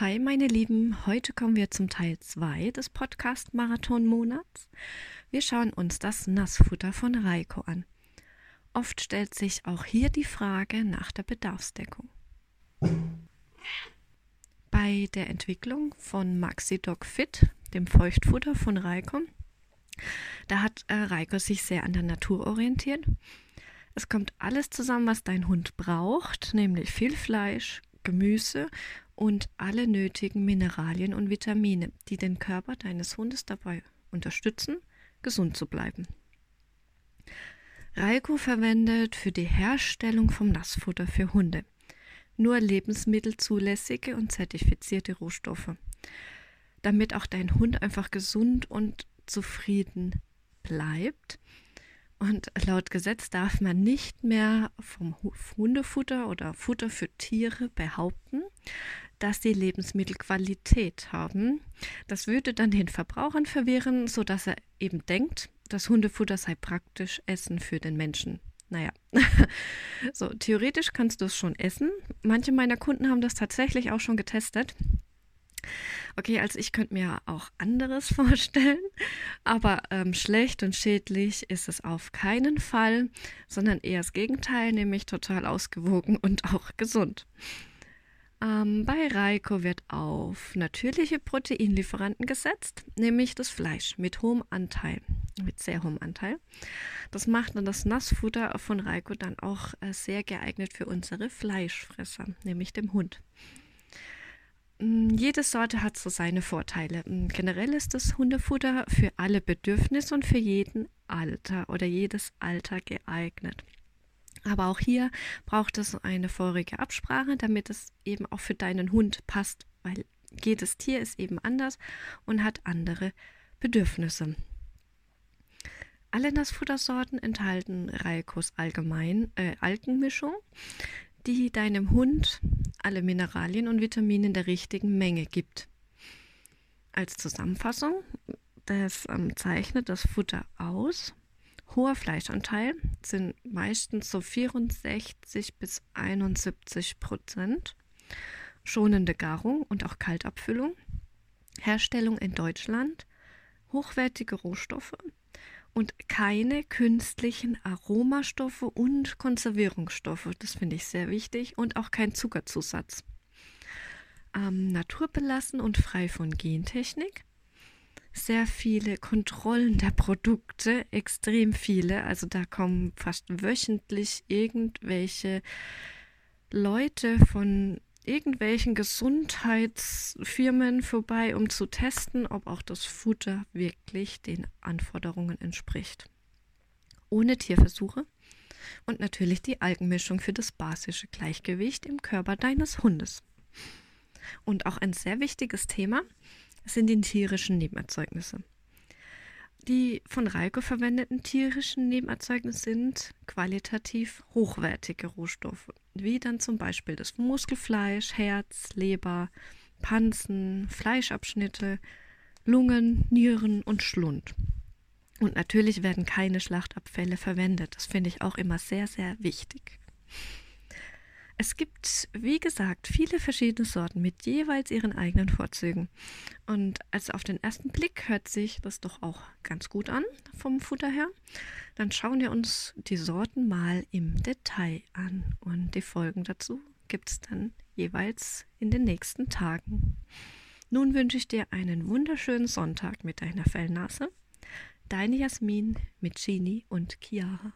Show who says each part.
Speaker 1: Hi meine Lieben, heute kommen wir zum Teil 2 des Podcast Marathon Monats. Wir schauen uns das Nassfutter von Reiko an. Oft stellt sich auch hier die Frage nach der Bedarfsdeckung. Bei der Entwicklung von MaxiDoc Fit, dem Feuchtfutter von Reiko, da hat äh, Reiko sich sehr an der Natur orientiert. Es kommt alles zusammen, was dein Hund braucht, nämlich viel Fleisch, Gemüse und alle nötigen Mineralien und Vitamine, die den Körper deines Hundes dabei unterstützen, gesund zu bleiben. Reiko verwendet für die Herstellung vom Nassfutter für Hunde nur lebensmittelzulässige und zertifizierte Rohstoffe, damit auch dein Hund einfach gesund und zufrieden bleibt und laut Gesetz darf man nicht mehr vom Hundefutter oder Futter für Tiere behaupten, dass die Lebensmittel Qualität haben. Das würde dann den Verbrauchern verwirren, sodass er eben denkt, das Hundefutter sei praktisch Essen für den Menschen. Naja, so theoretisch kannst du es schon essen. Manche meiner Kunden haben das tatsächlich auch schon getestet. Okay, also ich könnte mir auch anderes vorstellen, aber ähm, schlecht und schädlich ist es auf keinen Fall, sondern eher das Gegenteil, nämlich total ausgewogen und auch gesund. Ähm, bei Reiko wird auf natürliche Proteinlieferanten gesetzt, nämlich das Fleisch mit hohem Anteil, mit sehr hohem Anteil. Das macht dann das Nassfutter von Reiko dann auch äh, sehr geeignet für unsere Fleischfresser, nämlich dem Hund. Mm, jede Sorte hat so seine Vorteile. Mm, generell ist das Hundefutter für alle Bedürfnisse und für jeden Alter oder jedes Alter geeignet. Aber auch hier braucht es eine vorige Absprache, damit es eben auch für deinen Hund passt, weil jedes Tier ist eben anders und hat andere Bedürfnisse. Alle Nassfuttersorten enthalten Raikos allgemein äh, Algenmischung, die deinem Hund alle Mineralien und Vitamine in der richtigen Menge gibt. Als Zusammenfassung, das ähm, zeichnet das Futter aus. Hoher Fleischanteil sind meistens so 64 bis 71 Prozent. Schonende Garung und auch Kaltabfüllung. Herstellung in Deutschland. Hochwertige Rohstoffe und keine künstlichen Aromastoffe und Konservierungsstoffe. Das finde ich sehr wichtig und auch kein Zuckerzusatz. Ähm, naturbelassen und frei von Gentechnik. Sehr viele Kontrollen der Produkte, extrem viele. Also da kommen fast wöchentlich irgendwelche Leute von irgendwelchen Gesundheitsfirmen vorbei, um zu testen, ob auch das Futter wirklich den Anforderungen entspricht. Ohne Tierversuche und natürlich die Algenmischung für das basische Gleichgewicht im Körper deines Hundes. Und auch ein sehr wichtiges Thema sind die tierischen Nebenerzeugnisse. Die von Reiko verwendeten tierischen Nebenerzeugnisse sind qualitativ hochwertige Rohstoffe, wie dann zum Beispiel das Muskelfleisch, Herz, Leber, Panzen, Fleischabschnitte, Lungen, Nieren und Schlund. Und natürlich werden keine Schlachtabfälle verwendet. Das finde ich auch immer sehr, sehr wichtig. Es gibt, wie gesagt, viele verschiedene Sorten mit jeweils ihren eigenen Vorzügen. Und also auf den ersten Blick hört sich das doch auch ganz gut an vom Futter her. Dann schauen wir uns die Sorten mal im Detail an. Und die Folgen dazu gibt es dann jeweils in den nächsten Tagen. Nun wünsche ich dir einen wunderschönen Sonntag mit deiner Fellnase. Deine Jasmin mit Genie und Chiara.